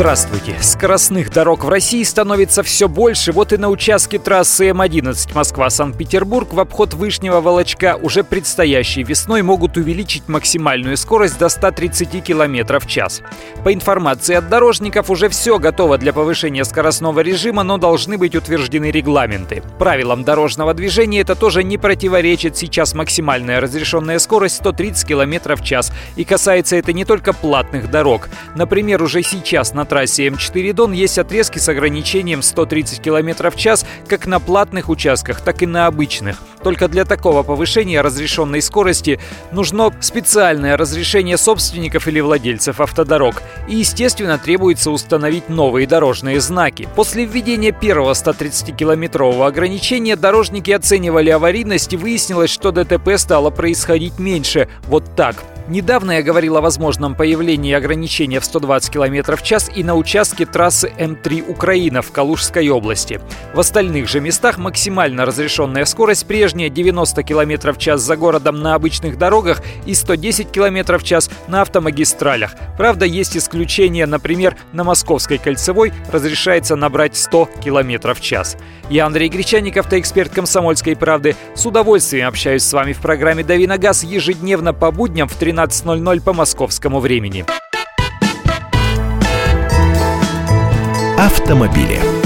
Здравствуйте! Скоростных дорог в России становится все больше. Вот и на участке трассы М11 Москва-Санкт-Петербург в обход Вышнего Волочка уже предстоящей весной могут увеличить максимальную скорость до 130 км в час. По информации от дорожников, уже все готово для повышения скоростного режима, но должны быть утверждены регламенты. Правилам дорожного движения это тоже не противоречит. Сейчас максимальная разрешенная скорость 130 км в час. И касается это не только платных дорог. Например, уже сейчас на трассе М4 Дон есть отрезки с ограничением 130 км в час как на платных участках, так и на обычных. Только для такого повышения разрешенной скорости нужно специальное разрешение собственников или владельцев автодорог. И, естественно, требуется установить новые дорожные знаки. После введения первого 130-километрового ограничения дорожники оценивали аварийность и выяснилось, что ДТП стало происходить меньше. Вот так. Недавно я говорил о возможном появлении ограничения в 120 км в час и на участке трассы М3 Украина в Калужской области. В остальных же местах максимально разрешенная скорость прежняя 90 км в час за городом на обычных дорогах и 110 км в час на автомагистралях. Правда, есть исключения, например, на Московской кольцевой разрешается набрать 100 км в час. Я Андрей Гречаник, автоэксперт «Комсомольской правды». С удовольствием общаюсь с вами в программе «Дави на газ» ежедневно по будням в 13 12.00 по московскому времени. Автомобили.